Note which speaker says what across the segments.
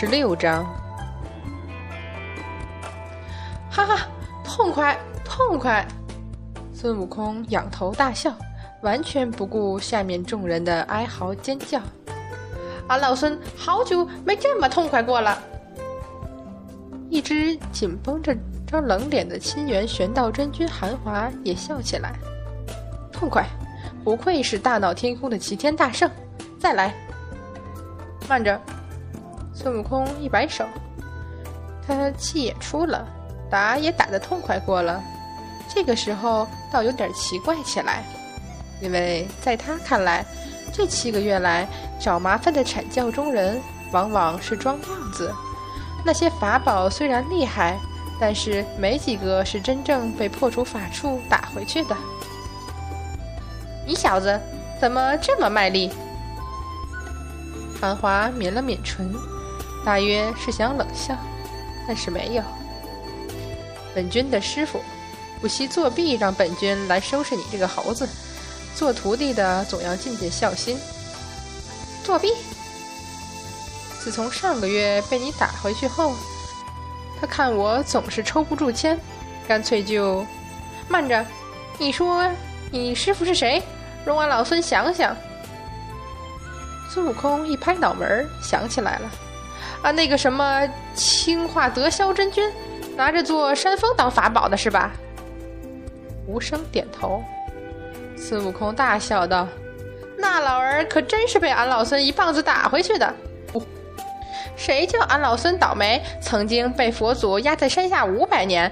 Speaker 1: 十六章，哈哈，痛快，痛快！孙悟空仰头大笑，完全不顾下面众人的哀嚎尖叫。俺老孙好久没这么痛快过了。一只紧绷着张冷脸的清源玄道真君韩华也笑起来，痛快，不愧是大闹天宫的齐天大圣！再来，慢着。孙悟空一摆手，他气也出了，打也打得痛快过了，这个时候倒有点奇怪起来，因为在他看来，这七个月来找麻烦的阐教中人往往是装样子，那些法宝虽然厉害，但是没几个是真正被破除法术打回去的。你小子怎么这么卖力？繁华抿了抿唇。大约是想冷笑，但是没有。本君的师傅不惜作弊，让本君来收拾你这个猴子。做徒弟的总要尽尽孝心。作弊？自从上个月被你打回去后，他看我总是抽不住签，干脆就慢着。你说你师傅是谁？容俺老孙想想。孙悟空一拍脑门，想起来了。啊，那个什么青化德霄真君，拿着座山峰当法宝的是吧？无声点头。孙悟空大笑道：“那老儿可真是被俺老孙一棒子打回去的。谁叫俺老孙倒霉，曾经被佛祖压在山下五百年，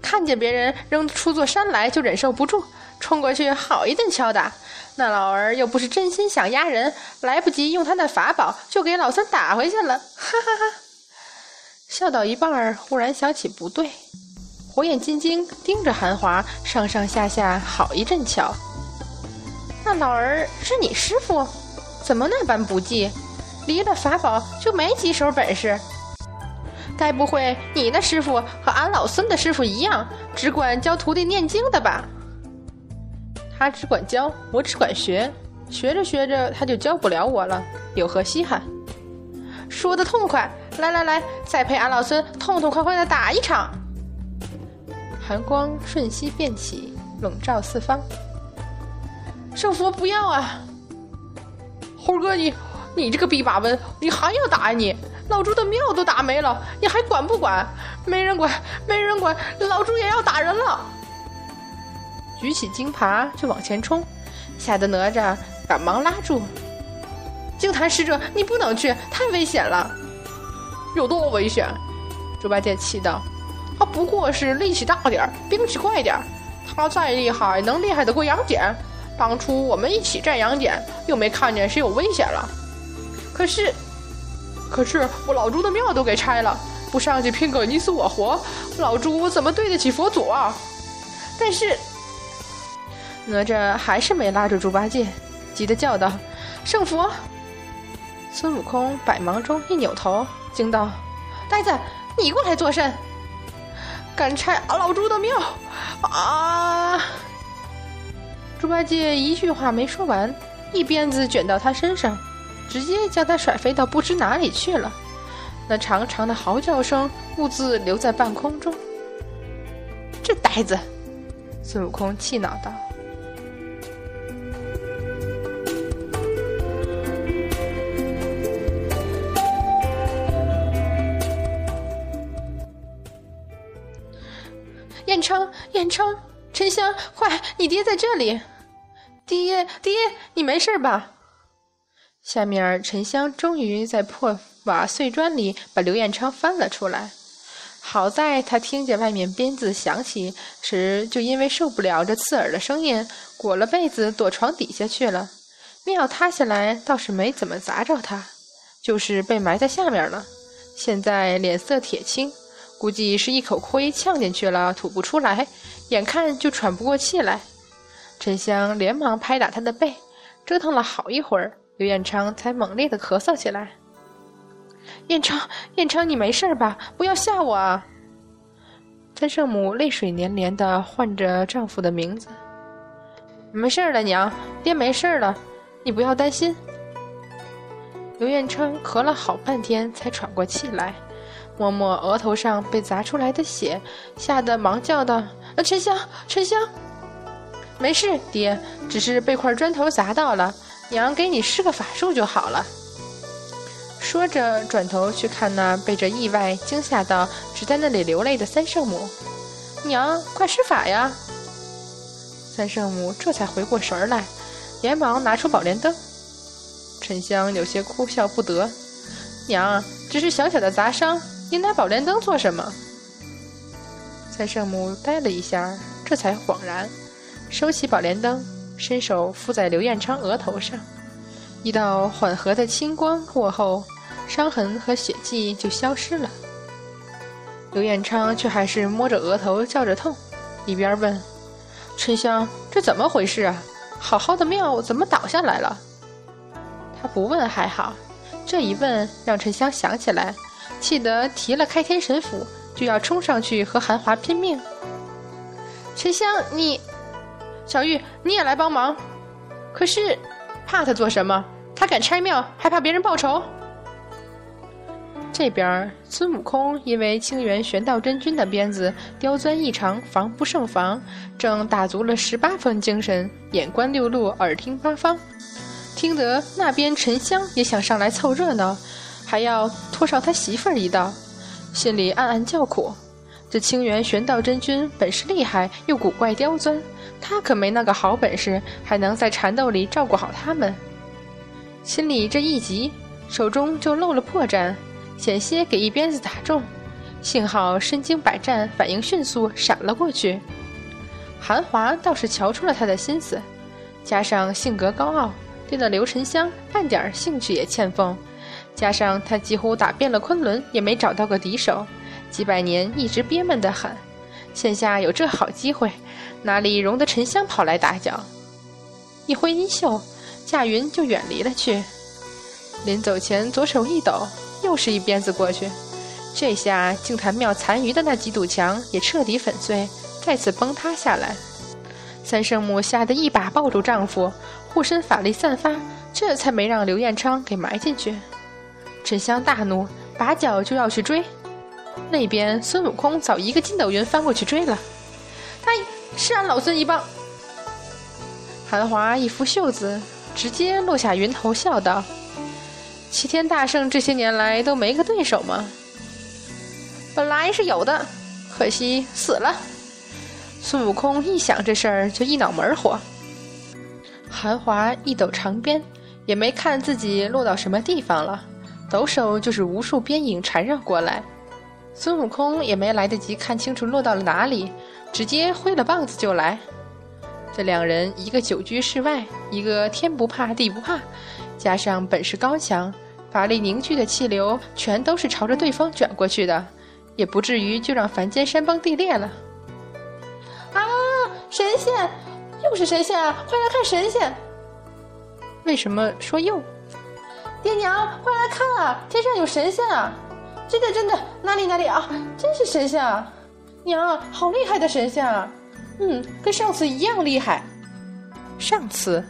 Speaker 1: 看见别人扔出座山来就忍受不住，冲过去好一顿敲打。”那老儿又不是真心想压人，来不及用他那法宝，就给老孙打回去了，哈哈哈！笑到一半儿，忽然想起不对，火眼金睛盯着韩华，上上下下好一阵瞧。那老儿是你师傅，怎么那般不济？离了法宝就没几手本事？该不会你的师傅和俺老孙的师傅一样，只管教徒弟念经的吧？他只管教，我只管学，学着学着他就教不了我了，有何稀罕？说的痛快，来来来，再陪俺老孙痛痛快快的打一场。寒光瞬息变起，笼罩四方。圣佛不要啊！猴哥你，你这个逼把文，你还要打呀你？老猪的庙都打没了，你还管不管？没人管，没人管，老猪也要打人了。举起金耙就往前冲，吓得哪吒赶忙拉住。净坛使者，你不能去，太危险了。有多危险？猪八戒气道：“他不过是力气大点儿兵器快点儿他再厉害，能厉害得过杨戬？当初我们一起战杨戬，又没看见谁有危险了。可是，可是我老猪的庙都给拆了，不上去拼个你死我活，老猪怎么对得起佛祖啊？但是。”哪吒还是没拉住猪八戒，急得叫道：“圣佛！”孙悟空百忙中一扭头，惊道：“呆子，你过来作甚？敢拆俺老猪的庙！”啊！猪八戒一句话没说完，一鞭子卷到他身上，直接将他甩飞到不知哪里去了。那长长的嚎叫声兀自留在半空中。这呆子！孙悟空气恼道。昌，彦昌，沉香，快，你爹在这里！爹，爹，你没事吧？下面，沉香终于在破瓦碎砖里把刘彦昌翻了出来。好在他听见外面鞭子响起时，就因为受不了这刺耳的声音，裹了被子躲床底下去了。庙塌下来倒是没怎么砸着他，就是被埋在下面了。现在脸色铁青。估计是一口灰呛进去了，吐不出来，眼看就喘不过气来。沉香连忙拍打他的背，折腾了好一会儿，刘彦昌才猛烈的咳嗽起来。彦昌，彦昌，你没事吧？不要吓我啊！三圣母泪水连连的唤着丈夫的名字。没事了，娘，爹没事了，你不要担心。刘彦昌咳了好半天才喘过气来，摸摸额头上被砸出来的血，吓得忙叫道：“沉香，沉香，没事，爹，只是被块砖头砸到了，娘给你施个法术就好了。”说着，转头去看那被这意外惊吓到只在那里流泪的三圣母，“娘，快施法呀！”三圣母这才回过神来，连忙拿出宝莲灯。沉香有些哭笑不得：“娘，只是小小的砸伤，你拿宝莲灯做什么？”三圣母呆了一下，这才恍然，收起宝莲灯，伸手敷在刘彦昌额头上，一道缓和的青光过后，伤痕和血迹就消失了。刘彦昌却还是摸着额头叫着痛，一边问：“沉香，这怎么回事啊？好好的庙怎么倒下来了？”他不问还好，这一问让沉香想起来，气得提了开天神斧，就要冲上去和韩华拼命。沉香，你，小玉，你也来帮忙。可是，怕他做什么？他敢拆庙，还怕别人报仇？这边孙悟空因为清源玄道真君的鞭子刁钻异常，防不胜防，正打足了十八分精神，眼观六路，耳听八方。听得那边沉香也想上来凑热闹，还要拖上他媳妇儿一道，心里暗暗叫苦。这清源玄道真君本事厉害，又古怪刁钻，他可没那个好本事，还能在缠斗里照顾好他们。心里这一急，手中就露了破绽，险些给一鞭子打中。幸好身经百战，反应迅速，闪了过去。韩华倒是瞧出了他的心思，加上性格高傲。对那刘沉香半点兴趣也欠奉，加上他几乎打遍了昆仑也没找到个敌手，几百年一直憋闷的很，现下有这好机会，哪里容得沉香跑来打搅？一挥衣袖，驾云就远离了去。临走前左手一抖，又是一鞭子过去，这下净坛庙残余的那几堵墙也彻底粉碎，再次崩塌下来。三圣母吓得一把抱住丈夫，护身法力散发，这才没让刘彦昌给埋进去。沉香大怒，拔脚就要去追。那边孙悟空早一个筋斗云翻过去追了。他是俺老孙一棒。韩华一拂袖子，直接落下云头，笑道：“齐天大圣这些年来都没个对手吗？本来是有的，可惜死了。”孙悟空一想这事儿，就一脑门火。韩华一抖长鞭，也没看自己落到什么地方了，抖手就是无数鞭影缠绕过来。孙悟空也没来得及看清楚落到了哪里，直接挥了棒子就来。这两人，一个久居世外，一个天不怕地不怕，加上本事高强，法力凝聚的气流全都是朝着对方卷过去的，也不至于就让凡间山崩地裂了。啊神仙，又是神仙啊！快来看神仙！为什么说又？爹娘，快来看啊！天上有神仙啊！真的真的，哪里哪里啊！真是神仙啊！娘，好厉害的神仙啊！嗯，跟上次一样厉害。上次，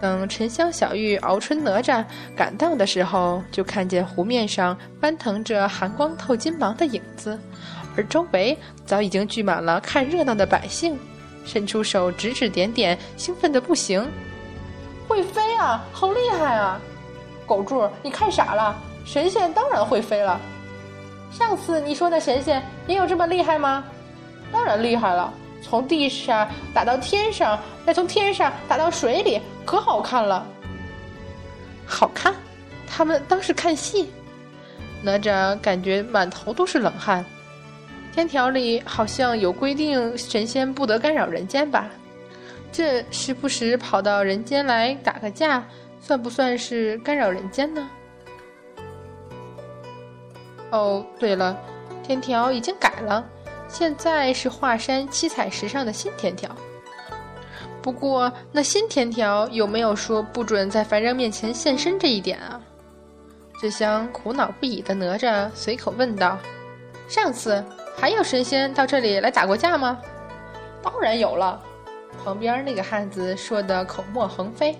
Speaker 1: 等沉香、小玉、敖春、哪吒赶到的时候，就看见湖面上翻腾着寒光透金芒的影子。而周围早已经聚满了看热闹的百姓，伸出手指指点点，兴奋的不行。会飞啊，好厉害啊！狗柱，你看傻了？神仙当然会飞了。上次你说的神仙也有这么厉害吗？当然厉害了，从地上打到天上，再从天上打到水里，可好看了。好看？他们当是看戏？哪吒感觉满头都是冷汗。天条里好像有规定，神仙不得干扰人间吧？这时不时跑到人间来打个架，算不算是干扰人间呢？哦，对了，天条已经改了，现在是华山七彩石上的新天条。不过那新天条有没有说不准在凡人面前现身这一点啊？这厢苦恼不已的哪吒随口问道：“上次。”还有神仙到这里来打过架吗？当然有了。旁边那个汉子说的口沫横飞，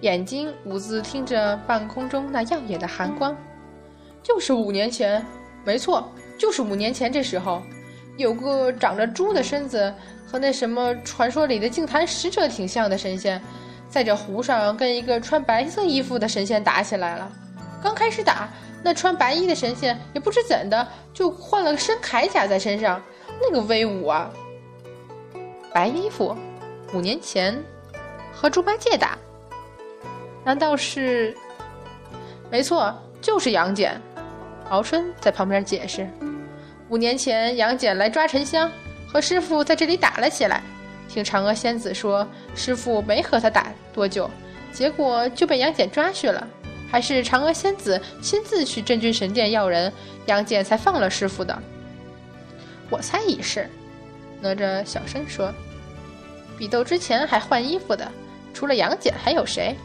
Speaker 1: 眼睛兀自听着半空中那耀眼的寒光。就是五年前，没错，就是五年前。这时候，有个长着猪的身子和那什么传说里的净坛使者挺像的神仙，在这湖上跟一个穿白色衣服的神仙打起来了。刚开始打，那穿白衣的神仙也不知怎的就换了身铠甲在身上，那个威武啊！白衣服，五年前和猪八戒打，难道是？没错，就是杨戬。敖春在旁边解释：“五年前，杨戬来抓沉香，和师傅在这里打了起来。听嫦娥仙子说，师傅没和他打多久，结果就被杨戬抓去了。还是嫦娥仙子亲自去真君神殿要人，杨戬才放了师傅的。我猜也是。”哪吒小声说：“比斗之前还换衣服的，除了杨戬还有谁？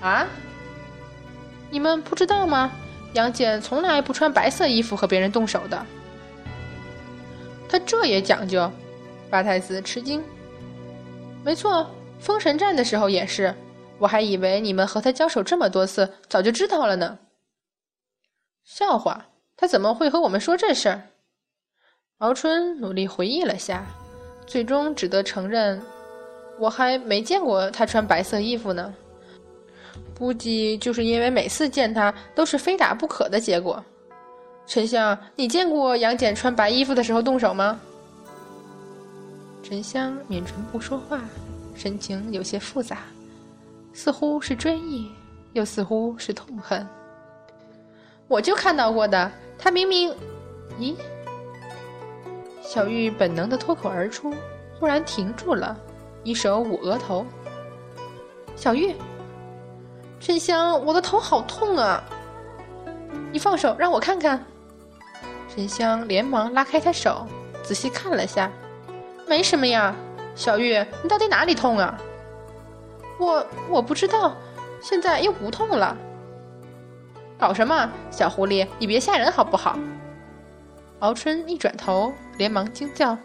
Speaker 1: 啊？你们不知道吗？”杨戬从来不穿白色衣服和别人动手的，他这也讲究。八太子吃惊。没错，封神战的时候也是，我还以为你们和他交手这么多次，早就知道了呢。笑话，他怎么会和我们说这事儿？敖春努力回忆了下，最终只得承认，我还没见过他穿白色衣服呢。估计就是因为每次见他都是非打不可的结果。沉香，你见过杨戬穿白衣服的时候动手吗？沉香抿唇不说话，神情有些复杂，似乎是追忆，又似乎是痛恨。我就看到过的，他明明……咦？小玉本能的脱口而出，忽然停住了，一手捂额头。小玉。沉香，我的头好痛啊！你放手，让我看看。沉香连忙拉开他手，仔细看了下，没什么呀。小玉，你到底哪里痛啊？我我不知道，现在又不痛了。搞什么，小狐狸，你别吓人好不好？敖春一转头，连忙惊叫：“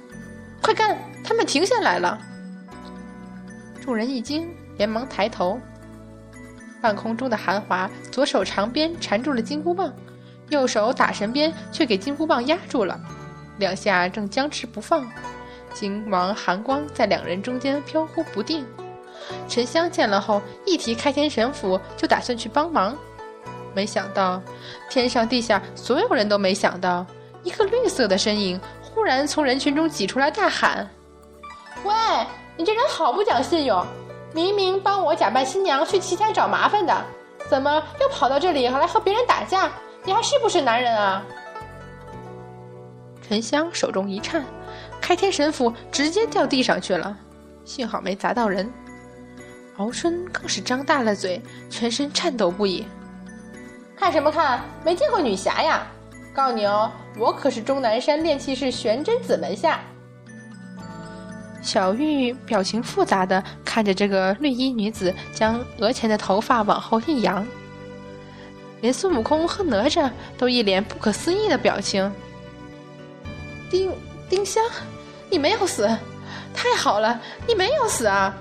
Speaker 1: 快看，他们停下来了！”众人一惊，连忙抬头。半空中的韩华，左手长鞭缠住了金箍棒，右手打神鞭却给金箍棒压住了，两下正僵持不放。金王寒光在两人中间飘忽不定。沉香见了后，一提开天神斧就打算去帮忙，没想到天上地下所有人都没想到，一个绿色的身影突然从人群中挤出来，大喊：“喂，你这人好不讲信用！”明明帮我假扮新娘去齐家找麻烦的，怎么又跑到这里来和别人打架？你还是不是男人啊？沉香手中一颤，开天神斧直接掉地上去了，幸好没砸到人。敖春更是张大了嘴，全身颤抖不已。看什么看？没见过女侠呀？告诉你哦，我可是终南山炼气士玄真子门下。小玉表情复杂的看着这个绿衣女子，将额前的头发往后一扬。连孙悟空和哪吒都一脸不可思议的表情。丁丁香，你没有死，太好了，你没有死啊！